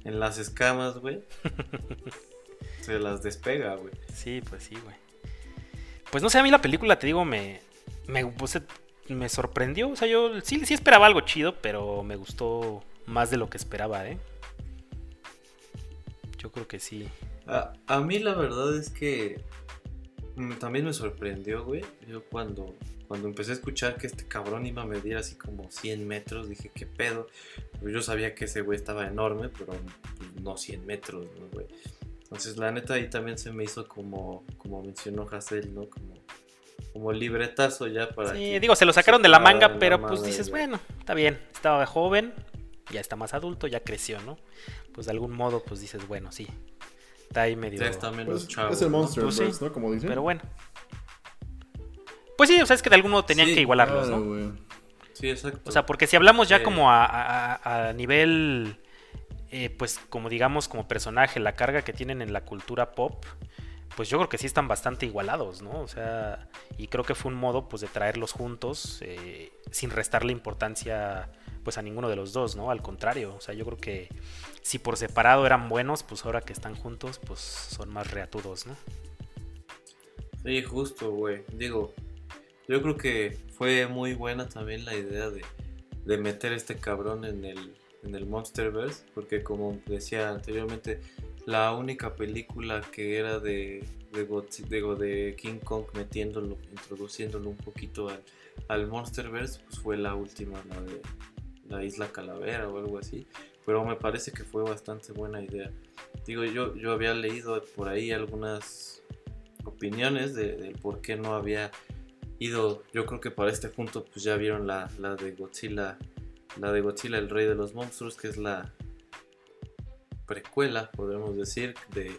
En las escamas, güey. Se las despega, güey. Sí, pues sí, güey. Pues no sé, a mí la película, te digo, me, me, pues, me sorprendió. O sea, yo sí, sí esperaba algo chido, pero me gustó más de lo que esperaba, ¿eh? Yo creo que sí. A, a mí la verdad es que también me sorprendió, güey. Yo cuando, cuando empecé a escuchar que este cabrón iba a medir así como 100 metros, dije, ¿qué pedo? Yo sabía que ese güey estaba enorme, pero no 100 metros, ¿no, güey? Entonces, la neta, ahí también se me hizo como, como mencionó Hassel, ¿no? Como, como libretazo ya para Sí, digo, se lo sacaron de la manga, la pero pues dices, güey. bueno, está bien. Estaba joven, ya está más adulto, ya creció, ¿no? Pues de algún modo, pues dices, bueno, sí. Está ahí medio... Ya está menos Pues, chavo. es el ¿no? Monsterverse, Pues sí, ¿no? Como dicen. Pero bueno. Pues sí, o sea, es que de algún modo tenían Sí, que igualarlos, Claro, ¿no? Sí, exacto. O sea, porque si hablamos ya Sí. como a, a- a nivel, eh, pues como digamos, como personaje, la carga que tienen en la cultura pop, pues yo creo que sí están bastante igualados, ¿no? O sea, y creo que fue un modo pues de traerlos juntos eh, sin restarle importancia pues a ninguno de los dos, ¿no? Al contrario, o sea, yo creo que si por separado eran buenos, pues ahora que están juntos, pues son más reatudos, ¿no? Sí, justo, güey. Digo, yo creo que fue muy buena también la idea de, de meter este cabrón en el, en el Monsterverse, porque como decía anteriormente, la única película que era de, de, Godzi- digo, de King Kong metiéndolo, introduciéndolo un poquito al, al Monsterverse, pues fue la última, la de la Isla Calavera o algo así. Pero me parece que fue bastante buena idea. Digo, yo, yo había leído por ahí algunas opiniones de, por qué no había ido. Yo creo que para este punto, pues ya vieron la, la de Godzilla, la de Godzilla, el rey de los monstruos, que es la precuela, podemos decir, de,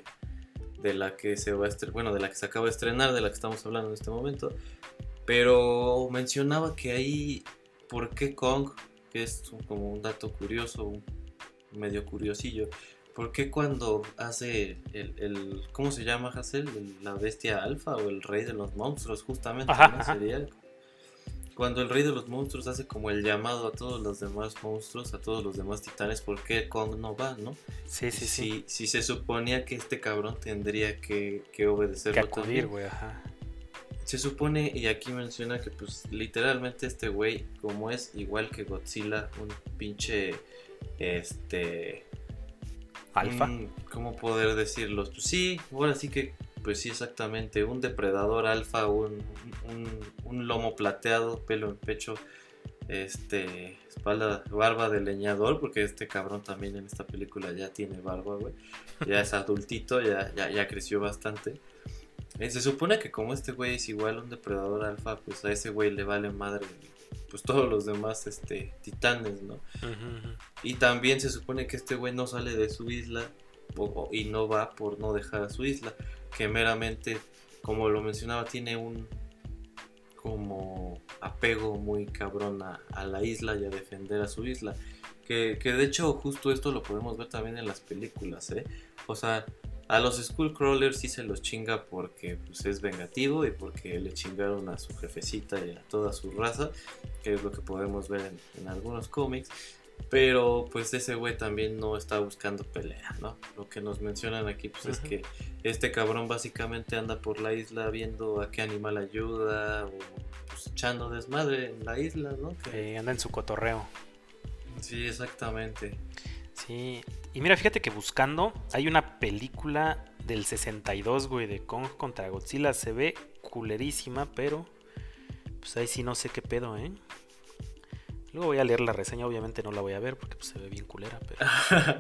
de la que se va a estrenar, bueno, de la que se acaba de estrenar, de la que estamos hablando en este momento. Pero mencionaba que ahí, ¿por qué Kong? Que es como un dato curioso, un medio curiosillo. ¿Por qué cuando hace el, el- ¿cómo se llama Hassel? El- la bestia alfa o el rey de los monstruos, justamente, Ajá, ¿no? Sería cuando el rey de los monstruos hace como el llamado a todos los demás monstruos, a todos los demás titanes, ¿por qué Kong no va, no? Sí, sí, sí. Si, si se suponía que este cabrón tendría que, que obedecerlo que acudir, güey, ajá. Se supone, y aquí menciona que pues literalmente este güey, como es igual que Godzilla, un pinche, este... Alfa. ¿Cómo poder decirlo? Pues sí, ahora sí que, pues sí exactamente, un depredador alfa, un, un, un lomo plateado, pelo en pecho, este, espalda, barba de leñador, porque este cabrón también en esta película ya tiene barba, güey. Ya es adultito, ya, ya, ya creció bastante. Eh, se supone que como este güey es igual un depredador alfa, pues a ese güey le vale madre, pues todos los demás, este, titanes, ¿no? Y también se supone que este güey no sale de su isla o- o- y no va por no dejar a su isla, que meramente, como lo mencionaba, tiene un como apego muy cabrón a, la isla y a defender a su isla. Que, que de hecho justo esto lo podemos ver también en las películas, ¿eh? O sea, a los Skullcrawlers sí se los chinga porque pues, es vengativo y porque le chingaron a su jefecita y a toda su raza, que es lo que podemos ver en, en algunos cómics. Pero pues ese güey también no está buscando pelea, ¿no? Lo que nos mencionan aquí pues es que este cabrón básicamente anda por la isla viendo a qué animal ayuda o pues echando desmadre en la isla, ¿no? Que- Eh, anda en su cotorreo. Sí, exactamente. Sí, y mira, fíjate que buscando, hay una película del 62, güey, de Kong contra Godzilla. Se ve culerísima, pero pues ahí sí no sé qué pedo, ¿eh? Luego voy a leer la reseña, obviamente no la voy a ver porque pues, se ve bien culera, pero...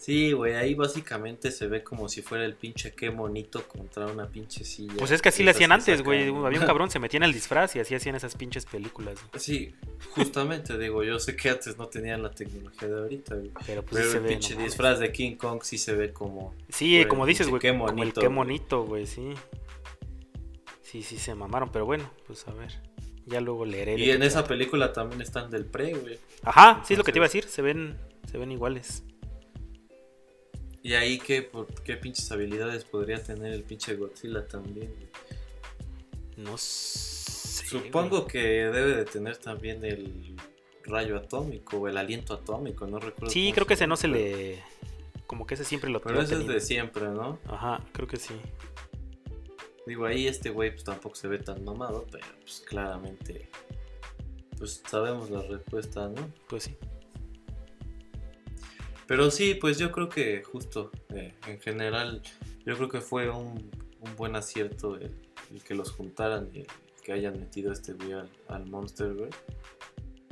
Sí, güey, ahí básicamente se ve como si fuera el pinche qué monito contra una pinche silla. Pues es que así le hacían antes, güey. Había un cabrón, se metía en el disfraz y así hacían esas pinches películas. Sí, justamente, digo, yo sé que antes no tenían la tecnología de ahorita, güey. Pero pues Pero sí se el ve. pinche no disfraz de King Kong sí se ve como... Sí, como dices, güey. qué como el qué monito, güey, sí. Sí, sí, se mamaron, pero bueno, pues a ver. Ya luego leeré. Y en esa película también están del pre, güey. Ajá, sí es lo que te iba a decir. Se ven, se ven iguales. Y ahí qué, por, qué pinches habilidades podría tener el pinche Godzilla también. güey? No sé. Supongo güey. que debe de tener también el rayo atómico o el aliento atómico, no recuerdo. Sí, creo que ese no se le. Como que ese siempre lo Pero ese es de siempre, ¿no? Ajá, creo que sí. Digo, ahí este güey pues tampoco se ve tan mamado, pero pues claramente pues sabemos la respuesta, ¿no? Pues sí. Pero sí, pues yo creo que justo eh, en general, yo creo que fue un, un buen acierto el, el que los juntaran y el que hayan metido este güey al, al Monster, güey.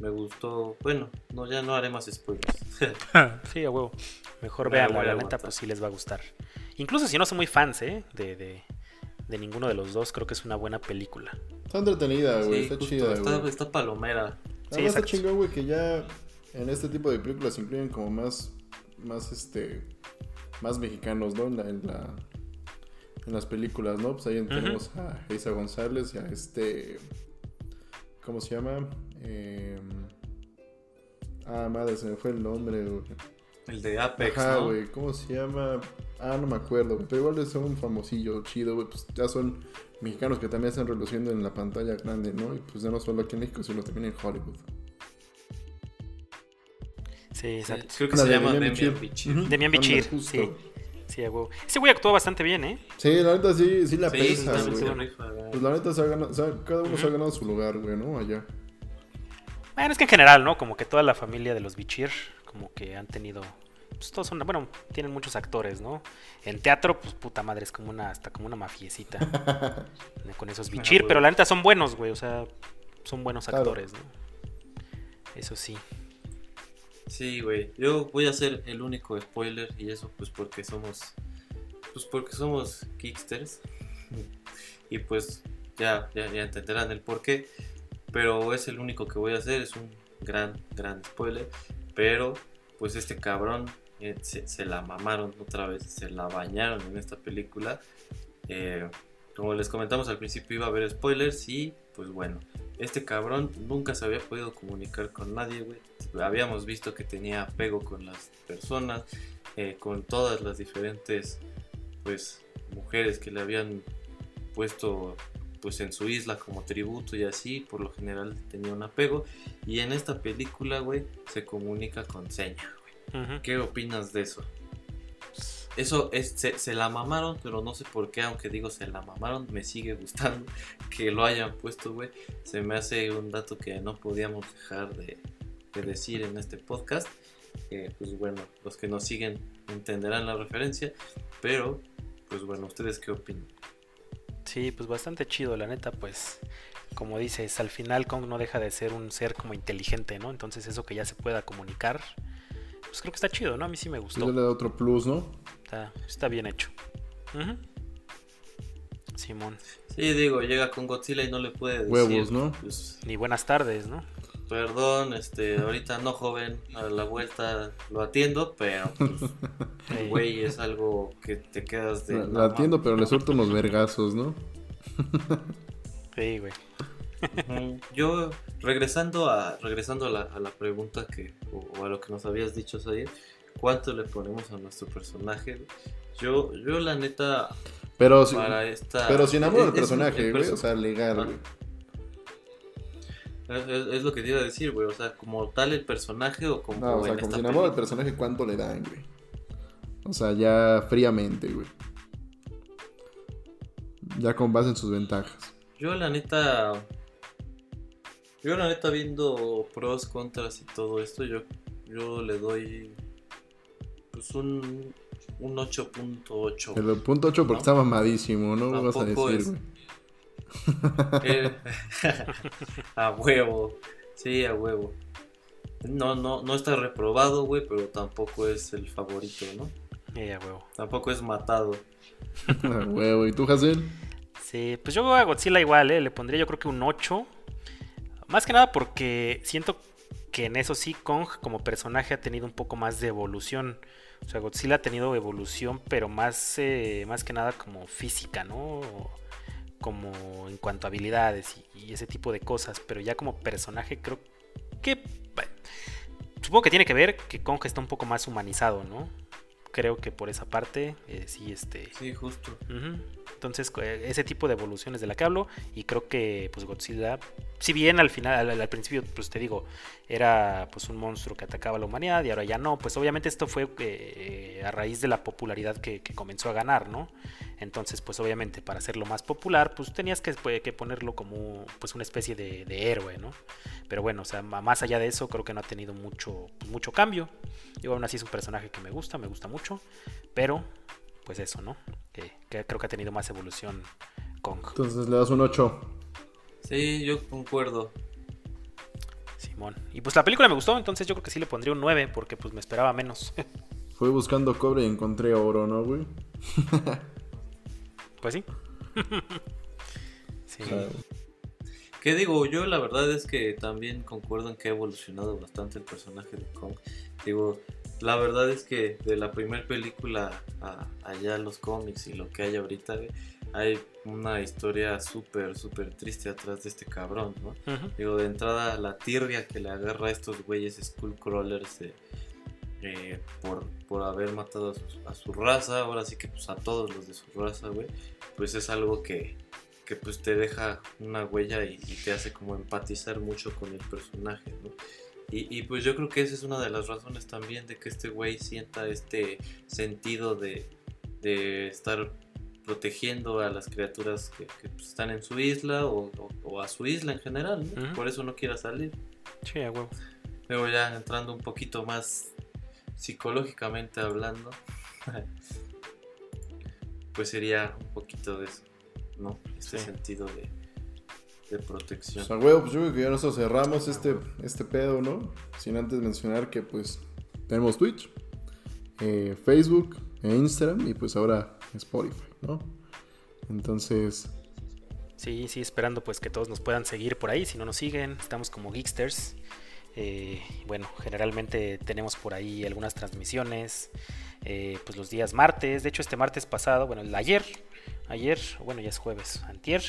Me gustó, bueno, no ya no haré más spoilers. Sí, a huevo. Mejor Me la véanla, voy a la neta, pues sí les va a gustar. Incluso si no son muy fans, ¿eh? De, de, de ninguno de los dos, creo que es una buena película. Está entretenida, güey. Sí, está justo, chida, está, güey. está palomera. Sí, está chingón, güey, que ya en este tipo de películas incluyen como más, más este, más mexicanos, ¿no? En, la, en, la- en las películas, ¿no? Pues ahí tenemos a Isa González y a este, ¿cómo se llama? Eh, ah, madre, se me fue el nombre, güey. El de Apex, Ajá, ¿no? güey, ¿cómo se llama? Ah, no me acuerdo, güey, pero igual es un famosillo chido, güey, pues ya son mexicanos que también están reluciendo en la pantalla grande, ¿no? Y pues ya no solo aquí en México, sino también en Hollywood. Sí, Sí, exacto. creo que La se de llama Demian Demian Bichir. Demian Bichir, justo. sí. Sí, a huevo. Ese güey actuó bastante bien, ¿eh? Sí, la neta sí, sí la Sí, pesa, también güey. güey. güey. Pues la neta se ha ganado, o sea, cada uno se ha ganado su lugar, güey, ¿no? Allá. Bueno, es que en general, ¿no? Como que toda la familia de los Bichir, como que han tenido. Pues todos son. Bueno, tienen muchos actores, ¿no? En teatro, pues puta madre, es como una. Hasta como una mafiecita. con esos Bichir, güey. pero la neta son buenos, güey. O sea, son buenos Claro. actores, ¿no? Eso sí. Sí, güey. Yo voy a ser el único spoiler y eso pues porque somos pues porque somos kicksters. Y pues ya, ya, ya entenderán el por qué. Pero es el único que voy a hacer, es un gran, gran spoiler. Pero pues este cabrón eh, se, la mamaron otra vez, se la bañaron en esta película. Eh, como les comentamos al principio iba a haber spoilers y pues bueno, este cabrón nunca se había podido comunicar con nadie, güey. Habíamos visto que tenía apego con las personas, eh, con todas las diferentes, pues, mujeres que le habían puesto, pues, en su isla como tributo y así. Por lo general tenía un apego. Y en esta película, güey, se comunica con seña. Ujú. ¿Qué opinas de eso? Eso es, se, se la mamaron, pero no sé por qué, aunque digo se la mamaron, me sigue gustando que lo hayan puesto, güey. Se me hace un dato que no podíamos dejar de, de decir en este podcast. Eh, pues bueno, los que nos siguen entenderán la referencia, pero pues bueno, ¿ustedes qué opinan? Sí, pues bastante chido, la neta, pues. Como dices, al final Kong no deja de ser un ser como inteligente, ¿no? Entonces eso que ya se pueda comunicar, pues creo que está chido, ¿no? A mí sí me gustó. le da otro plus, ¿no? Está, está bien hecho. Simón. Sí, digo, llega con Godzilla y no le puede decir, Huevos, ¿no? pues, Ni buenas tardes, ¿no? Perdón, este, ahorita no joven, a la vuelta lo atiendo, pero pues, Ey. güey, es algo que te quedas de... La atiendo, pero le suelto unos vergazos, ¿no? Sí, güey. Yo, regresando a regresando a la, a la pregunta que, o, o a lo que nos habías dicho, Sayer, ¿cuánto le ponemos a nuestro personaje? Yo, yo la neta, Pero, si- para esta... pero sin amor al personaje, güey. perso- O sea, legal, Ah. güey. Es, lo que te iba a decir, güey, o sea, como tal el personaje o como No, o sea, como amor al película? personaje, ¿cuánto le dan, güey? O sea, ya fríamente, güey. Ya con base en sus ventajas. Yo la neta... Yo la neta viendo pros, contras y todo esto, yo, yo le doy pues un, un 8.8. El punto 8 porque ¿No? está mamadísimo, ¿no? Vas a decir, es- güey. Eh, a huevo. Sí, a huevo. no, no, no está reprobado, güey, pero tampoco es el favorito, ¿no? Ya, huevo. Tampoco es matado. Ah, huevo, ¿y tú, Hazel? Sí, pues yo a Godzilla igual, ¿eh? le pondría yo creo que un 8. Más que nada porque siento que en eso sí Kong como personaje ha tenido un poco más de evolución. O sea, Godzilla ha tenido evolución, pero más, eh, más que nada como física, ¿no? Como en cuanto a habilidades y, y ese tipo de cosas. Pero ya como personaje creo que... bueno, supongo que tiene que ver que Kong está un poco más humanizado, ¿no? Creo que por esa parte, eh, sí, este... Sí, justo. Entonces, eh, ese tipo de evoluciones de la que hablo, y creo que pues Godzilla, si bien al final, al, al principio, pues te digo, era pues un monstruo que atacaba a la humanidad y ahora ya no, pues obviamente esto fue eh, a raíz de la popularidad que, que comenzó a ganar, ¿no? Entonces, pues obviamente para hacerlo más popular, pues tenías que, pues, que ponerlo como pues una especie de, de héroe, ¿no? Pero bueno, o sea, más allá de eso, creo que no ha tenido mucho, pues, mucho cambio. Yo aún así es un personaje que me gusta, me gusta mucho, pero pues eso, ¿no? Que, que creo que ha tenido más evolución Kong. Entonces le das un 8. Sí, yo concuerdo. Simón. Y pues la película me gustó, entonces yo creo que sí le pondría un 9 porque pues me esperaba menos. Fui buscando cobre y encontré oro, ¿no, güey? pues sí. sí. Claro. ¿Qué digo? Yo la verdad es que también concuerdo en que ha evolucionado bastante el personaje de Kong. Digo, la verdad es que de la primera película a allá los cómics y lo que hay ahorita, hay una historia súper, súper triste atrás de este cabrón, ¿no? Digo, de entrada la tirria que le agarra a estos güeyes Skullcrawlers eh, eh, por, por haber matado a su, a su raza, ahora sí que pues a todos los de su raza, güey, pues es algo que, que pues te deja una huella y, y te hace como empatizar mucho con el personaje, ¿no? Y, y, pues yo creo que esa es una de las razones también de que este güey sienta este sentido de, de estar protegiendo a las criaturas que, que, pues, están en su isla o, o- o a su isla en general, ¿no? Por eso no quiera salir. Sí, a huevo. Luego ya entrando un poquito más psicológicamente hablando, pues sería un poquito de eso, ¿no? Este Sí. sentido de, de protección. O sea, güey, pues yo creo que ya nosotros cerramos este, este pedo, ¿no? Sin antes mencionar que, pues, tenemos Twitch, eh, Facebook, e Instagram y, pues, ahora Spotify, ¿no? Entonces, Sí, sí, esperando pues que todos nos puedan seguir por ahí. Si no nos siguen, estamos como Geeksters. Eh, bueno, generalmente tenemos por ahí algunas transmisiones. eh, pues los días martes. De hecho, este martes pasado, bueno, el ayer. Ayer, bueno, ya es jueves, antier.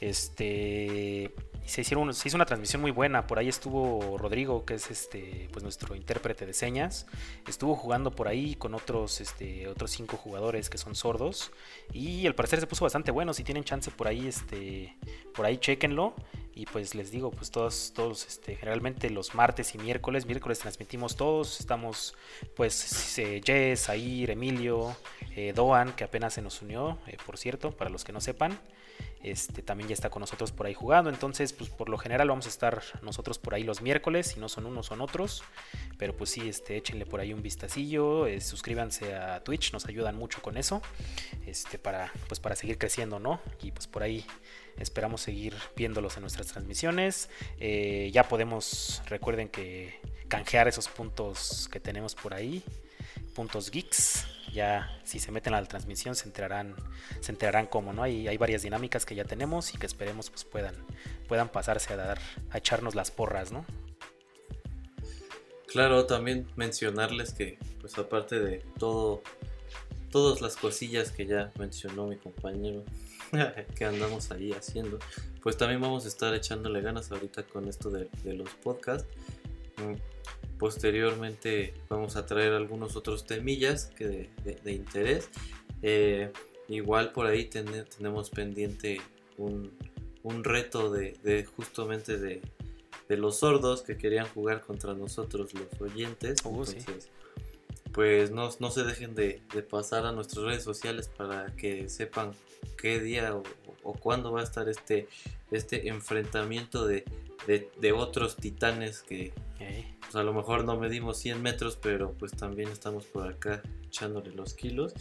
Este. Se, hicieron, hizo una transmisión muy buena. Por ahí estuvo Rodrigo, que es este, pues nuestro intérprete de señas. Estuvo jugando por ahí con otros, este, otros cinco jugadores que son sordos. Y al parecer se puso bastante bueno. Si tienen chance por ahí, este, por ahí chequenlo. Y pues les digo, pues todos, todos, este, generalmente los martes y miércoles, miércoles transmitimos todos. Estamos, pues, eh, Jess, Air, Emilio, eh, Doan, que apenas se nos unió, eh, por cierto, para los que no sepan. Este también ya está con nosotros por ahí jugando. Entonces, pues por lo general vamos a estar nosotros por ahí los miércoles. Si no son unos, son otros. Pero pues sí, este, échenle por ahí un vistacillo. eh, suscríbanse a Twitch, nos ayudan mucho con eso. Este, para, pues para seguir creciendo, ¿no? Y pues por ahí esperamos seguir viéndolos en nuestras transmisiones. Eh, ya podemos, recuerden que canjear esos puntos que tenemos por ahí. Puntos geeks. Ya si se meten a la transmisión se enterarán, se enterarán cómo, ¿no? Hay, hay varias dinámicas que ya tenemos y que esperemos pues puedan, puedan pasarse a dar, a echarnos las porras, ¿no? Claro, también mencionarles que, pues aparte de todo, todas las cosillas que ya mencionó mi compañero, que andamos ahí haciendo, pues también vamos a estar echándole ganas ahorita con esto de, de los podcasts. Posteriormente vamos a traer algunos otros temillas que de, de- de interés. Eh, igual por ahí ten- tenemos pendiente un, un reto de, de justamente de, los sordos que querían jugar contra nosotros los oyentes. Oh, sí. Entonces, pues no, no se dejen de, pasar a nuestras redes sociales para que sepan qué día o, o cuándo va a estar este, este enfrentamiento de, de- otros titanes que pues, a lo mejor no medimos 100 metros, pero pues también estamos por acá echándole los kilos.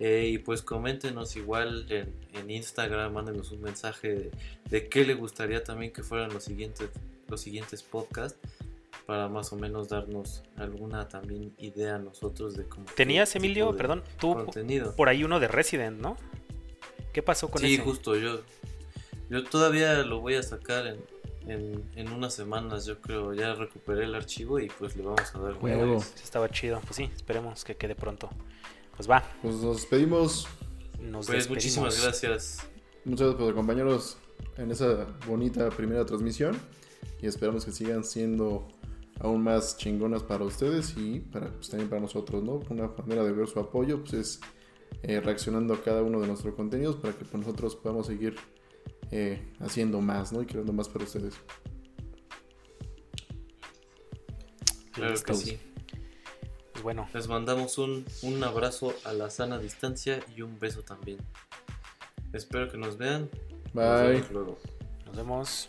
Eh, y pues coméntenos igual en, en Instagram, mándenos un mensaje de, de qué le gustaría también que fueran los siguientes, los siguientes podcasts para más o menos darnos alguna también idea a nosotros de cómo... Tenías, Emilio, perdón, tú Contenido. por ahí uno de Resident, ¿no? ¿Qué pasó con Sí, ese? justo, yo, yo todavía lo voy a sacar en, en, en unas semanas, yo creo, ya recuperé el archivo y pues le vamos a dar. Sí, estaba chido. Pues sí, esperemos que quede pronto. Pues va, Pues nos despedimos. nos Pues despedimos. muchísimas gracias. Muchas gracias por acompañarnos en esa bonita primera transmisión. Y esperamos que sigan siendo aún más chingonas para ustedes y para, pues, también para nosotros, ¿no? Una manera de ver su apoyo pues, es eh, reaccionando a cada uno de nuestros contenidos para que pues, nosotros podamos seguir eh, haciendo más, ¿no? Y creando más para ustedes. Claro que sí. Pues bueno, Les mandamos un, un abrazo a la sana distancia y un beso también. Espero que nos vean. Nos Bye. vemos luego. nos vemos.